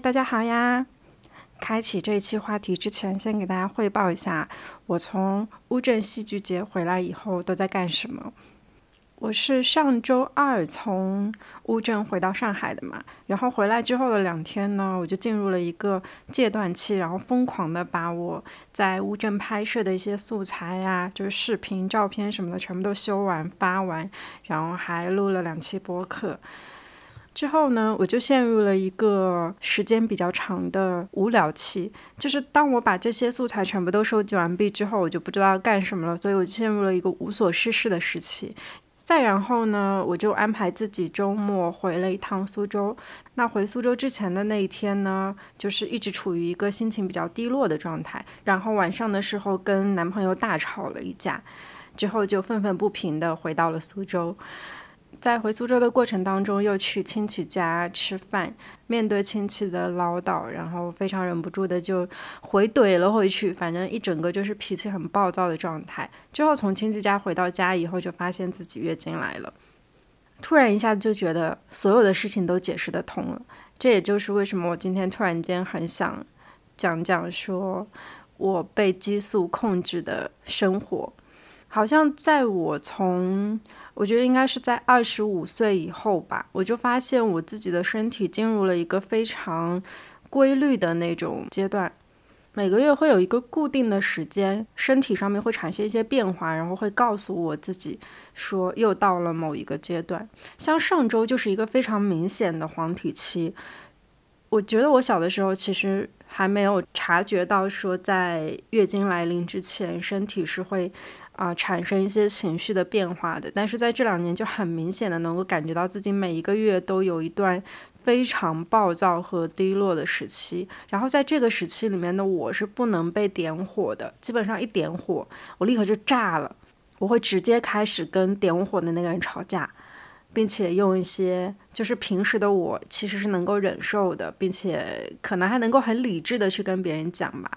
大家好呀！开启这一期话题之前，先给大家汇报一下，我从乌镇戏剧节回来以后都在干什么。我是上周二从乌镇回到上海的嘛，然后回来之后的两天呢，我就进入了一个戒断期，然后疯狂的把我在乌镇拍摄的一些素材呀，就是视频、照片什么的，全部都修完发完，然后还录了两期播客。之后呢，我就陷入了一个时间比较长的无聊期，就是当我把这些素材全部都收集完毕之后，我就不知道干什么了，所以我陷入了一个无所事事的时期。再然后呢，我就安排自己周末回了一趟苏州。那回苏州之前的那一天呢，就是一直处于一个心情比较低落的状态。然后晚上的时候跟男朋友大吵了一架，之后就愤愤不平的回到了苏州。在回苏州的过程当中，又去亲戚家吃饭，面对亲戚的唠叨，然后非常忍不住的就回怼了回去，反正一整个就是脾气很暴躁的状态。之后从亲戚家回到家以后，就发现自己月经来了，突然一下子就觉得所有的事情都解释得通了。这也就是为什么我今天突然间很想讲讲说我被激素控制的生活，好像在我从。我觉得应该是在二十五岁以后吧，我就发现我自己的身体进入了一个非常规律的那种阶段，每个月会有一个固定的时间，身体上面会产生一些变化，然后会告诉我自己说又到了某一个阶段。像上周就是一个非常明显的黄体期，我觉得我小的时候其实还没有察觉到说在月经来临之前身体是会。啊，产生一些情绪的变化的，但是在这两年就很明显的能够感觉到自己每一个月都有一段非常暴躁和低落的时期，然后在这个时期里面的我是不能被点火的，基本上一点火我立刻就炸了，我会直接开始跟点火的那个人吵架，并且用一些就是平时的我其实是能够忍受的，并且可能还能够很理智的去跟别人讲吧。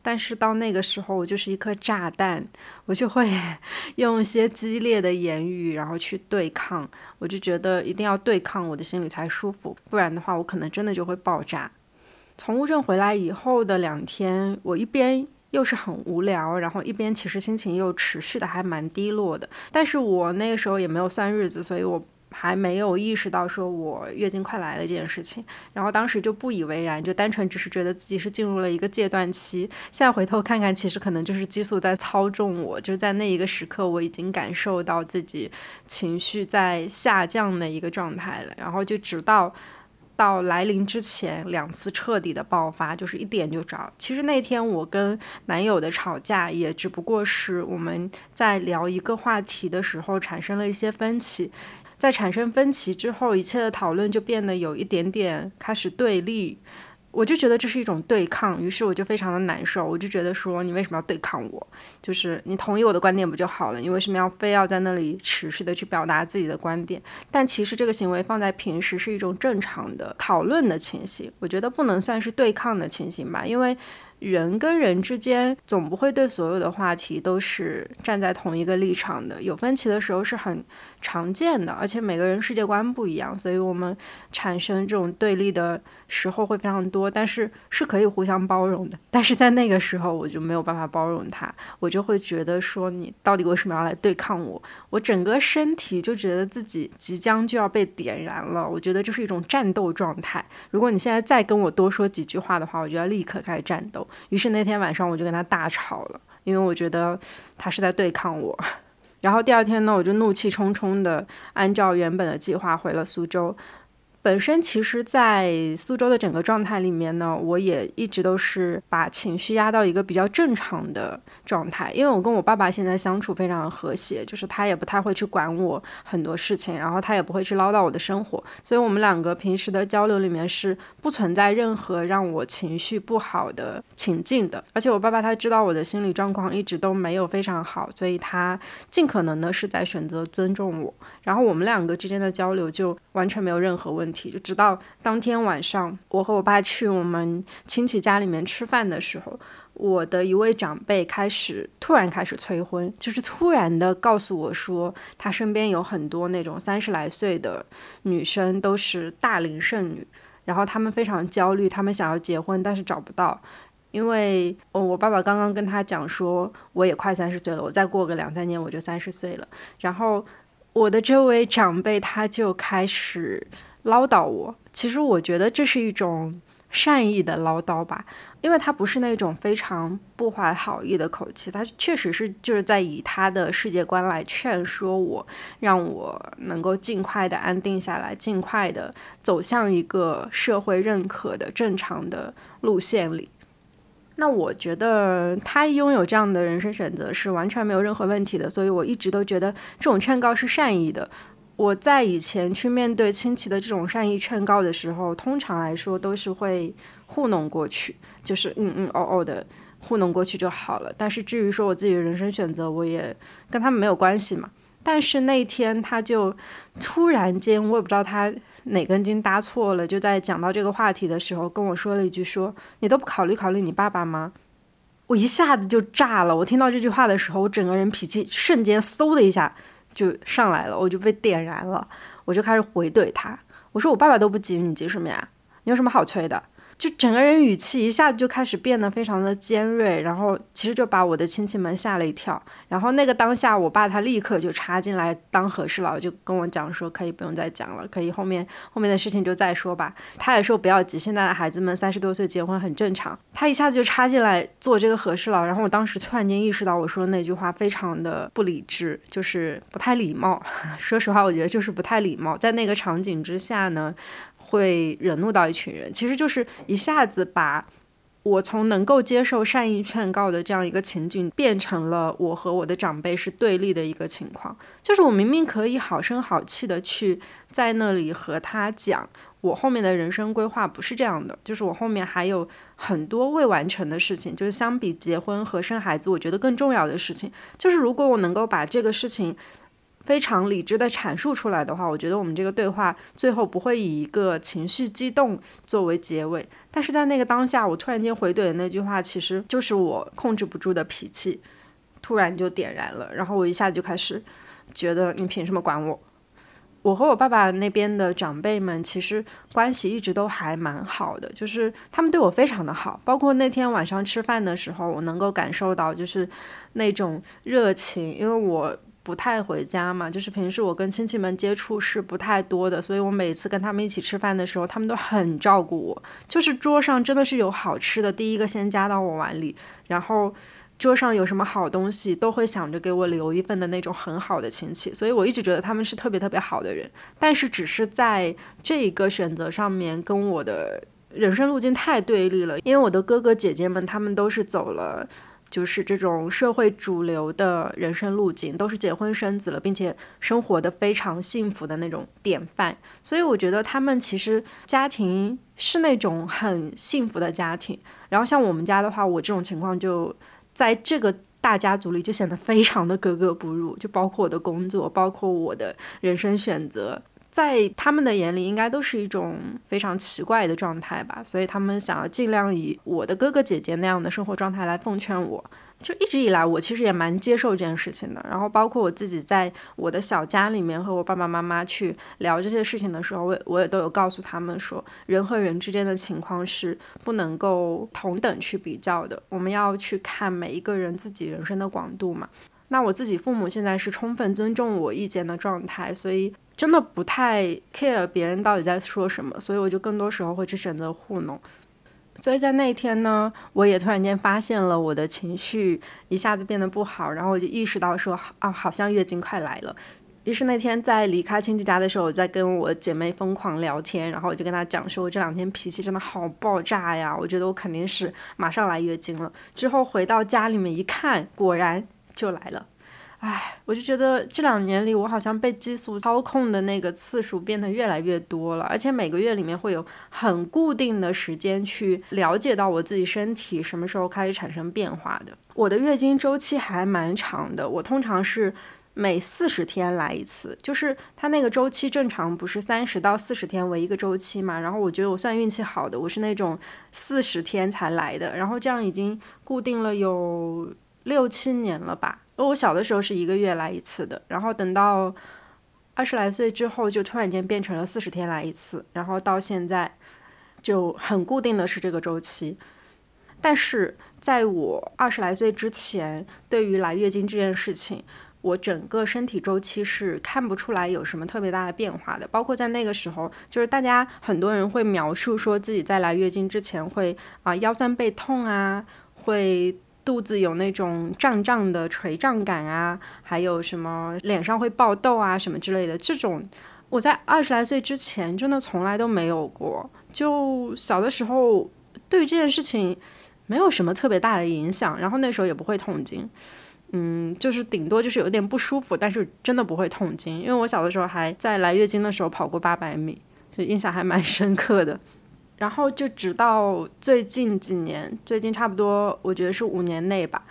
但是到那个时候，我就是一颗炸弹，我就会用一些激烈的言语，然后去对抗。我就觉得一定要对抗，我的心里才舒服，不然的话，我可能真的就会爆炸。从乌镇回来以后的两天，我一边又是很无聊，然后一边其实心情又持续的还蛮低落的。但是我那个时候也没有算日子，所以我。还没有意识到说我月经快来了这件事情，然后当时就不以为然，就单纯只是觉得自己是进入了一个戒断期。现在回头看看，其实可能就是激素在操纵我，就在那一个时刻，我已经感受到自己情绪在下降的一个状态了。然后就直到到来临之前两次彻底的爆发，就是一点就着。其实那天我跟男友的吵架，也只不过是我们在聊一个话题的时候产生了一些分歧。在产生分歧之后，一切的讨论就变得有一点点开始对立，我就觉得这是一种对抗，于是我就非常的难受，我就觉得说你为什么要对抗我？就是你同意我的观点不就好了？你为什么要非要在那里持续的去表达自己的观点？但其实这个行为放在平时是一种正常的讨论的情形，我觉得不能算是对抗的情形吧，因为。人跟人之间总不会对所有的话题都是站在同一个立场的，有分歧的时候是很常见的，而且每个人世界观不一样，所以我们产生这种对立的时候会非常多，但是是可以互相包容的。但是在那个时候我就没有办法包容他，我就会觉得说你到底为什么要来对抗我？我整个身体就觉得自己即将就要被点燃了，我觉得这是一种战斗状态。如果你现在再跟我多说几句话的话，我就要立刻开始战斗。于是那天晚上我就跟他大吵了，因为我觉得他是在对抗我。然后第二天呢，我就怒气冲冲的按照原本的计划回了苏州。本身其实，在苏州的整个状态里面呢，我也一直都是把情绪压到一个比较正常的状态。因为我跟我爸爸现在相处非常和谐，就是他也不太会去管我很多事情，然后他也不会去唠叨我的生活，所以我们两个平时的交流里面是不存在任何让我情绪不好的情境的。而且我爸爸他知道我的心理状况一直都没有非常好，所以他尽可能的是在选择尊重我，然后我们两个之间的交流就完全没有任何问题。就直到当天晚上，我和我爸去我们亲戚家里面吃饭的时候，我的一位长辈开始突然开始催婚，就是突然的告诉我说，他身边有很多那种三十来岁的女生都是大龄剩女。然后他们非常焦虑，他们想要结婚，但是找不到，因为我爸爸刚刚跟他讲说，我也快三十岁了，我再过个两三年我就三十岁了。然后我的这位长辈他就开始唠叨我，其实我觉得这是一种善意的唠叨吧。因为他不是那种非常不怀好意的口气，他确实是就是在以他的世界观来劝说我，让我能够尽快的安定下来，尽快的走向一个社会认可的正常的路线里。那我觉得他拥有这样的人生选择是完全没有任何问题的，所以我一直都觉得这种劝告是善意的。我在以前去面对亲戚的这种善意劝告的时候，通常来说都是会糊弄过去，就是嗯嗯哦哦的糊弄过去就好了。但是至于说我自己的人生选择，我也跟他们没有关系嘛。但是那天他就突然间，我也不知道他哪根筋搭错了，就在讲到这个话题的时候跟我说了一句：“说你都不考虑考虑你爸爸吗？”我一下子就炸了。我听到这句话的时候，我整个人脾气瞬间嗖的一下。就上来了，我就被点燃了，我就开始回怼他。我说：“我爸爸都不急，你急什么呀？你有什么好催的？”就整个人语气一下子就开始变得非常的尖锐，然后其实就把我的亲戚们吓了一跳。然后那个当下，我爸他立刻就插进来当和事佬，就跟我讲说，可以不用再讲了，可以后面后面的事情就再说吧。他也说不要急，现在的孩子们三十多岁结婚很正常。他一下子就插进来做这个和事佬，然后我当时突然间意识到，我说的那句话非常的不理智，就是不太礼貌。说实话，我觉得就是不太礼貌。在那个场景之下呢。会惹怒到一群人，其实就是一下子把我从能够接受善意劝告的这样一个情景，变成了我和我的长辈是对立的一个情况。就是我明明可以好声好气的去在那里和他讲，我后面的人生规划不是这样的，就是我后面还有很多未完成的事情，就是相比结婚和生孩子，我觉得更重要的事情，就是如果我能够把这个事情。非常理智的阐述出来的话，我觉得我们这个对话最后不会以一个情绪激动作为结尾。但是在那个当下，我突然间回怼的那句话，其实就是我控制不住的脾气，突然就点燃了。然后我一下就开始觉得，你凭什么管我？我和我爸爸那边的长辈们其实关系一直都还蛮好的，就是他们对我非常的好。包括那天晚上吃饭的时候，我能够感受到就是那种热情，因为我。不太回家嘛，就是平时我跟亲戚们接触是不太多的，所以我每次跟他们一起吃饭的时候，他们都很照顾我。就是桌上真的是有好吃的，第一个先夹到我碗里，然后桌上有什么好东西，都会想着给我留一份的那种很好的亲戚。所以我一直觉得他们是特别特别好的人，但是只是在这一个选择上面跟我的人生路径太对立了，因为我的哥哥姐姐们他们都是走了。就是这种社会主流的人生路径，都是结婚生子了，并且生活的非常幸福的那种典范。所以我觉得他们其实家庭是那种很幸福的家庭。然后像我们家的话，我这种情况就在这个大家族里就显得非常的格格不入，就包括我的工作，包括我的人生选择。在他们的眼里，应该都是一种非常奇怪的状态吧，所以他们想要尽量以我的哥哥姐姐那样的生活状态来奉劝我。就一直以来，我其实也蛮接受这件事情的。然后，包括我自己在我的小家里面和我爸爸妈妈去聊这些事情的时候，我我也都有告诉他们说，人和人之间的情况是不能够同等去比较的，我们要去看每一个人自己人生的广度嘛。那我自己父母现在是充分尊重我意见的状态，所以。真的不太 care 别人到底在说什么，所以我就更多时候会去选择糊弄。所以在那天呢，我也突然间发现了我的情绪一下子变得不好，然后我就意识到说啊，好像月经快来了。于是那天在离开亲戚家的时候，我在跟我姐妹疯狂聊天，然后我就跟她讲说，我这两天脾气真的好爆炸呀，我觉得我肯定是马上来月经了。之后回到家里面一看，果然就来了。唉，我就觉得这两年里，我好像被激素操控的那个次数变得越来越多了，而且每个月里面会有很固定的时间去了解到我自己身体什么时候开始产生变化的。我的月经周期还蛮长的，我通常是每四十天来一次，就是它那个周期正常不是三十到四十天为一个周期嘛？然后我觉得我算运气好的，我是那种四十天才来的，然后这样已经固定了有六七年了吧。我小的时候是一个月来一次的，然后等到二十来岁之后，就突然间变成了四十天来一次，然后到现在就很固定的是这个周期。但是在我二十来岁之前，对于来月经这件事情，我整个身体周期是看不出来有什么特别大的变化的。包括在那个时候，就是大家很多人会描述说自己在来月经之前会啊腰酸背痛啊，会肚子有那种胀胀的垂胀感啊，还有什么脸上会爆痘啊什么之类的。这种我在二十来岁之前真的从来都没有过。就小的时候，对于这件事情。没有什么特别大的影响，然后那时候也不会痛经，嗯，就是顶多就是有点不舒服，但是真的不会痛经，因为我小的时候还在来月经的时候跑过八百米，就印象还蛮深刻的。然后就直到最近几年，最近差不多我觉得是五年内吧。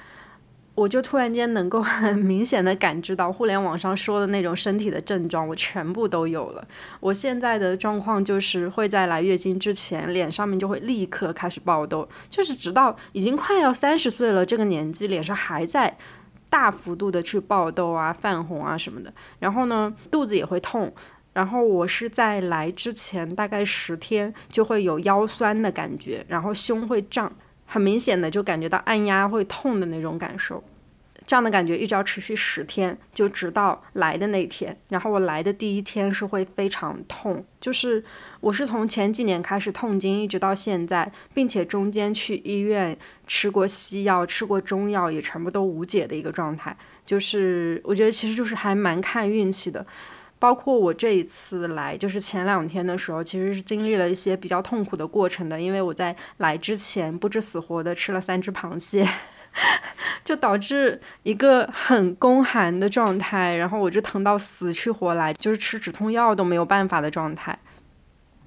我就突然间能够 很明显的感知到互联网上说的那种身体的症状，我全部都有了。我现在的状况就是会在来月经之前，脸上面就会立刻开始爆痘，就是直到已经快要三十岁了这个年纪，脸上还在大幅度的去爆痘啊、泛红啊什么的。然后呢，肚子也会痛。然后我是在来之前大概十天就会有腰酸的感觉，然后胸会胀。很明显的就感觉到按压会痛的那种感受，这样的感觉一直要持续十天，就直到来的那天。然后我来的第一天是会非常痛，就是我是从前几年开始痛经，一直到现在，并且中间去医院吃过西药、吃过中药，也全部都无解的一个状态。就是我觉得其实就是还蛮看运气的。包括我这一次来，就是前两天的时候，其实是经历了一些比较痛苦的过程的，因为我在来之前不知死活的吃了三只螃蟹，就导致一个很宫寒的状态，然后我就疼到死去活来，就是吃止痛药都没有办法的状态。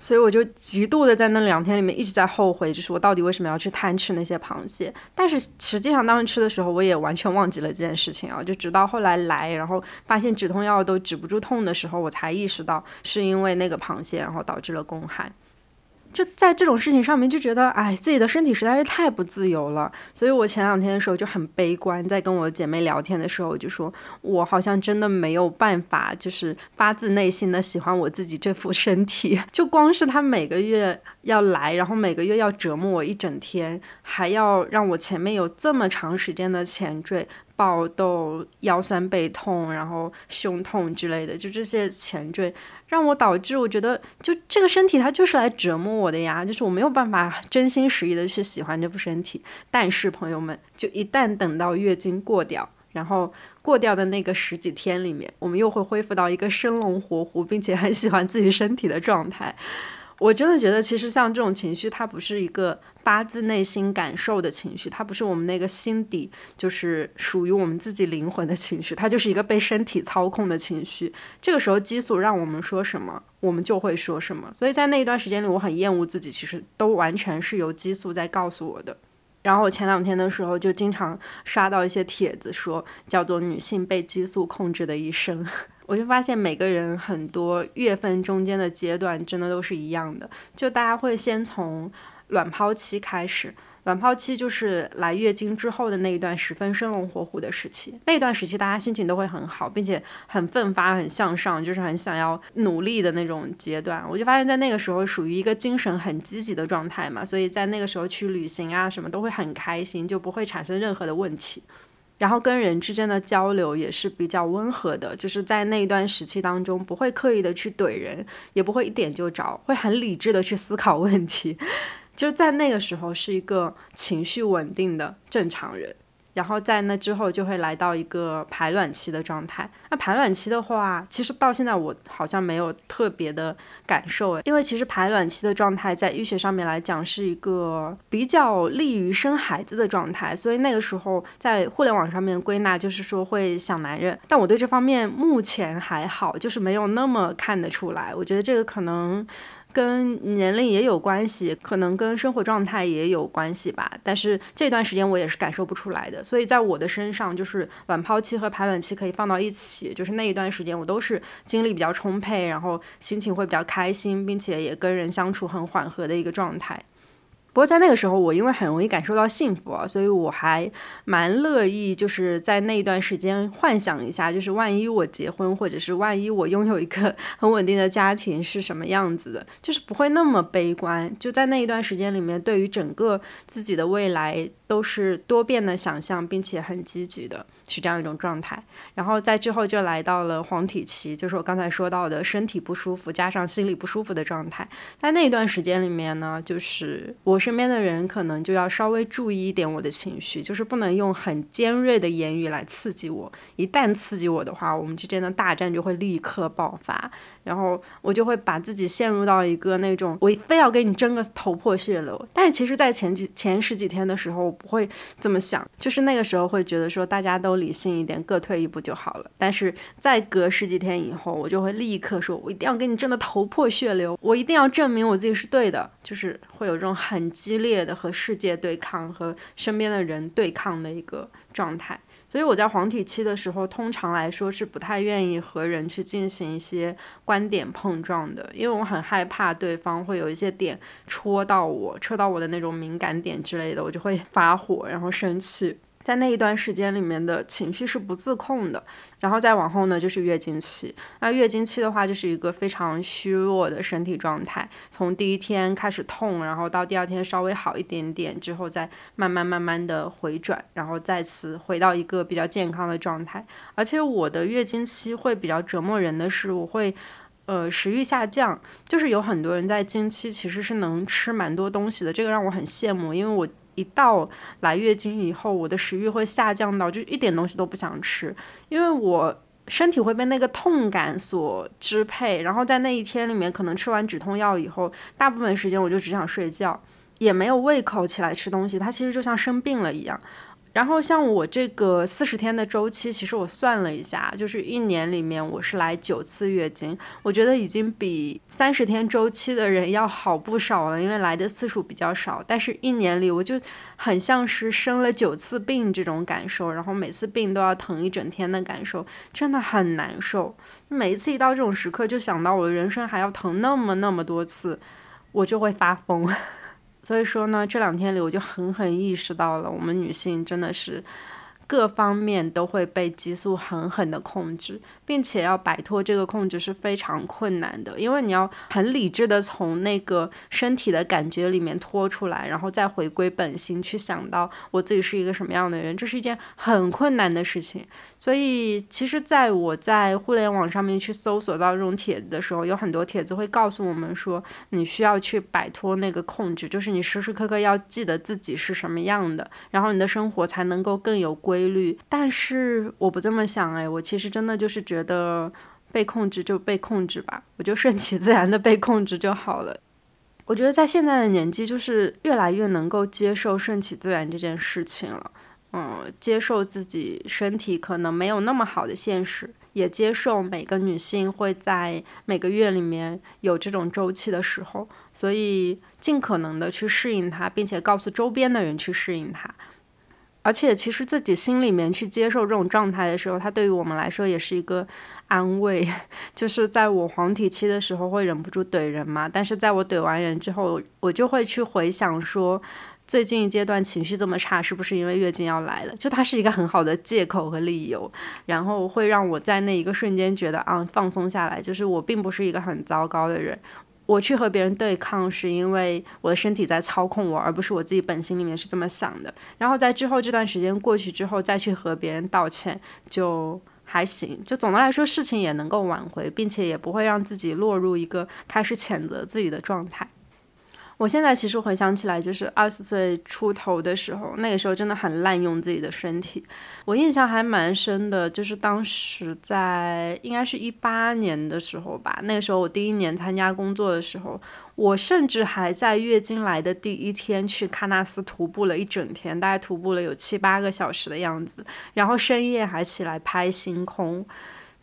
所以我就极度的在那两天里面一直在后悔，就是我到底为什么要去贪吃那些螃蟹？但是实际上当时吃的时候，我也完全忘记了这件事情啊！就直到后来来，然后发现止痛药都止不住痛的时候，我才意识到是因为那个螃蟹，然后导致了宫寒。就在这种事情上面，就觉得哎，自己的身体实在是太不自由了。所以我前两天的时候就很悲观，在跟我姐妹聊天的时候，我就说我好像真的没有办法，就是发自内心的喜欢我自己这副身体。就光是他每个月要来，然后每个月要折磨我一整天，还要让我前面有这么长时间的前缀。爆痘、腰酸背痛，然后胸痛之类的，就这些前缀，让我导致我觉得，就这个身体它就是来折磨我的呀，就是我没有办法真心实意的去喜欢这副身体。但是朋友们，就一旦等到月经过掉，然后过掉的那个十几天里面，我们又会恢复到一个生龙活虎，并且很喜欢自己身体的状态。我真的觉得，其实像这种情绪，它不是一个发自内心感受的情绪，它不是我们那个心底就是属于我们自己灵魂的情绪，它就是一个被身体操控的情绪。这个时候，激素让我们说什么，我们就会说什么。所以在那一段时间里，我很厌恶自己，其实都完全是由激素在告诉我的。然后我前两天的时候，就经常刷到一些帖子，说叫做“女性被激素控制的一生”。我就发现每个人很多月份中间的阶段真的都是一样的，就大家会先从卵泡期开始，卵泡期就是来月经之后的那一段十分生龙活虎的时期，那段时期大家心情都会很好，并且很奋发、很向上，就是很想要努力的那种阶段。我就发现，在那个时候属于一个精神很积极的状态嘛，所以在那个时候去旅行啊什么都会很开心，就不会产生任何的问题。然后跟人之间的交流也是比较温和的，就是在那一段时期当中，不会刻意的去怼人，也不会一点就着，会很理智的去思考问题，就在那个时候是一个情绪稳定的正常人。然后在那之后就会来到一个排卵期的状态。那排卵期的话，其实到现在我好像没有特别的感受，因为其实排卵期的状态在医学上面来讲是一个比较利于生孩子的状态，所以那个时候在互联网上面归纳就是说会想男人。但我对这方面目前还好，就是没有那么看得出来。我觉得这个可能。跟年龄也有关系，可能跟生活状态也有关系吧。但是这段时间我也是感受不出来的，所以在我的身上，就是卵泡期和排卵期可以放到一起，就是那一段时间我都是精力比较充沛，然后心情会比较开心，并且也跟人相处很缓和的一个状态。不过在那个时候，我因为很容易感受到幸福啊，所以我还蛮乐意，就是在那一段时间幻想一下，就是万一我结婚，或者是万一我拥有一个 很稳定的家庭是什么样子的，就是不会那么悲观。就在那一段时间里面，对于整个自己的未来都是多变的想象，并且很积极的，是这样一种状态。然后在之后就来到了黄体期，就是我刚才说到的身体不舒服加上心理不舒服的状态。在那一段时间里面呢，就是我。身边的人可能就要稍微注意一点我的情绪，就是不能用很尖锐的言语来刺激我。一旦刺激我的话，我们之间的大战就会立刻爆发。然后我就会把自己陷入到一个那种我非要跟你争个头破血流。但是其实，在前几前十几天的时候，我不会这么想，就是那个时候会觉得说大家都理性一点，各退一步就好了。但是再隔十几天以后，我就会立刻说，我一定要跟你争得头破血流，我一定要证明我自己是对的，就是会有这种很激烈的和世界对抗和身边的人对抗的一个状态。所以我在黄体期的时候，通常来说是不太愿意和人去进行一些观点碰撞的，因为我很害怕对方会有一些点戳到我，戳到我的那种敏感点之类的，我就会发火，然后生气。在那一段时间里面的情绪是不自控的，然后再往后呢就是月经期。那月经期的话就是一个非常虚弱的身体状态，从第一天开始痛，然后到第二天稍微好一点点之后，再慢慢慢慢的回转，然后再次回到一个比较健康的状态。而且我的月经期会比较折磨人的是，我会呃食欲下降，就是有很多人在经期其实是能吃蛮多东西的，这个让我很羡慕，因为我。一到来月经以后，我的食欲会下降到就一点东西都不想吃，因为我身体会被那个痛感所支配。然后在那一天里面，可能吃完止痛药以后，大部分时间我就只想睡觉，也没有胃口起来吃东西。它其实就像生病了一样。然后像我这个四十天的周期，其实我算了一下，就是一年里面我是来九次月经，我觉得已经比三十天周期的人要好不少了，因为来的次数比较少。但是，一年里我就很像是生了九次病这种感受，然后每次病都要疼一整天的感受，真的很难受。每一次一到这种时刻，就想到我的人生还要疼那么那么多次，我就会发疯。所以说呢，这两天里我就狠狠意识到了，我们女性真的是各方面都会被激素狠狠的控制。并且要摆脱这个控制是非常困难的，因为你要很理智的从那个身体的感觉里面脱出来，然后再回归本心去想到我自己是一个什么样的人，这是一件很困难的事情。所以，其实在我在互联网上面去搜索到这种帖子的时候，有很多帖子会告诉我们说，你需要去摆脱那个控制，就是你时时刻刻要记得自己是什么样的，然后你的生活才能够更有规规律。但是我不这么想，哎，我其实真的就是。觉得被控制就被控制吧，我就顺其自然的被控制就好了。我觉得在现在的年纪，就是越来越能够接受顺其自然这件事情了。嗯，接受自己身体可能没有那么好的现实，也接受每个女性会在每个月里面有这种周期的时候，所以尽可能的去适应它，并且告诉周边的人去适应它。而且，其实自己心里面去接受这种状态的时候，它对于我们来说也是一个安慰。就是在我黄体期的时候会忍不住怼人嘛，但是在我怼完人之后，我就会去回想说，最近一阶段情绪这么差，是不是因为月经要来了？就它是一个很好的借口和理由，然后会让我在那一个瞬间觉得啊，放松下来，就是我并不是一个很糟糕的人。我去和别人对抗，是因为我的身体在操控我，而不是我自己本心里面是这么想的。然后在之后这段时间过去之后，再去和别人道歉，就还行。就总的来说，事情也能够挽回，并且也不会让自己落入一个开始谴责自己的状态。我现在其实回想起来，就是二十岁出头的时候，那个时候真的很滥用自己的身体。我印象还蛮深的，就是当时在应该是一八年的时候吧，那个时候我第一年参加工作的时候，我甚至还在月经来的第一天去喀纳斯徒步了一整天，大概徒步了有七八个小时的样子，然后深夜还起来拍星空，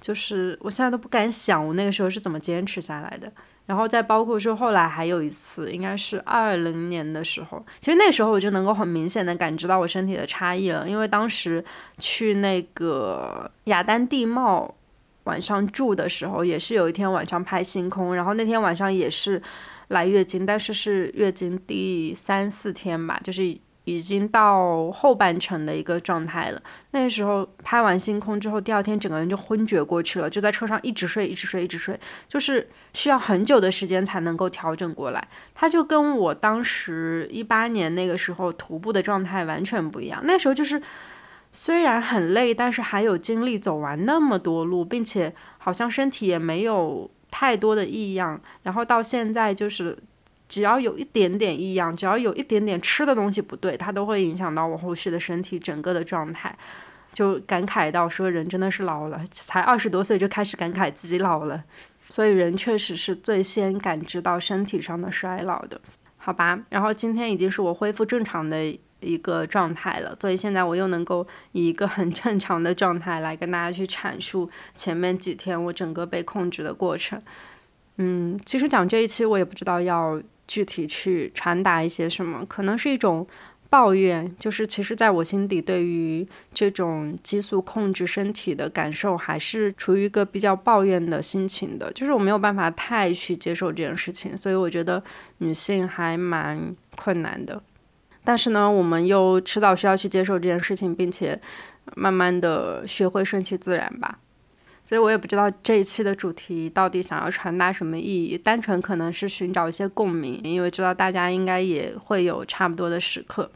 就是我现在都不敢想我那个时候是怎么坚持下来的。然后再包括说，后来还有一次，应该是二零年的时候，其实那时候我就能够很明显的感知到我身体的差异了，因为当时去那个雅丹地貌晚上住的时候，也是有一天晚上拍星空，然后那天晚上也是来月经，但是是月经第三四天吧，就是已经到后半程的一个状态了。那时候拍完星空之后，第二天整个人就昏厥过去了，就在车上一直睡，一直睡，一直睡，就是需要很久的时间才能够调整过来。它就跟我当时一八年那个时候徒步的状态完全不一样。那时候就是虽然很累，但是还有精力走完那么多路，并且好像身体也没有太多的异样。然后到现在就是。只要有一点点异样，只要有一点点吃的东西不对，它都会影响到我后续的身体整个的状态，就感慨到说人真的是老了，才二十多岁就开始感慨自己老了，所以人确实是最先感知到身体上的衰老的，好吧？然后今天已经是我恢复正常的一个状态了，所以现在我又能够以一个很正常的状态来跟大家去阐述前面几天我整个被控制的过程。嗯，其实讲这一期我也不知道要。具体去传达一些什么，可能是一种抱怨，就是其实在我心底，对于这种激素控制身体的感受，还是处于一个比较抱怨的心情的，就是我没有办法太去接受这件事情，所以我觉得女性还蛮困难的。但是呢，我们又迟早需要去接受这件事情，并且慢慢的学会顺其自然吧。所以我也不知道这一期的主题到底想要传达什么意义，单纯可能是寻找一些共鸣，因为知道大家应该也会有差不多的时刻。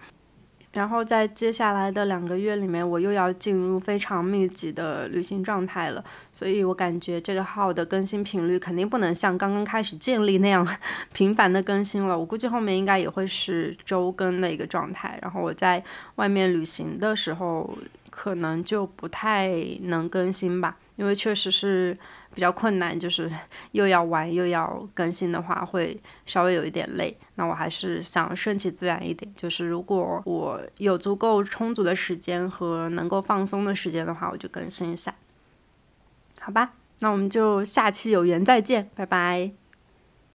然后在接下来的两个月里面，我又要进入非常密集的旅行状态了，所以我感觉这个号的更新频率肯定不能像刚刚开始建立那样 频繁的更新了。我估计后面应该也会是周更的一个状态。然后我在外面旅行的时候，可能就不太能更新吧。因为确实是比较困难，就是又要玩又要更新的话，会稍微有一点累。那我还是想顺其自然一点，就是如果我有足够充足的时间和能够放松的时间的话，我就更新一下。好吧，那我们就下期有缘再见，拜拜。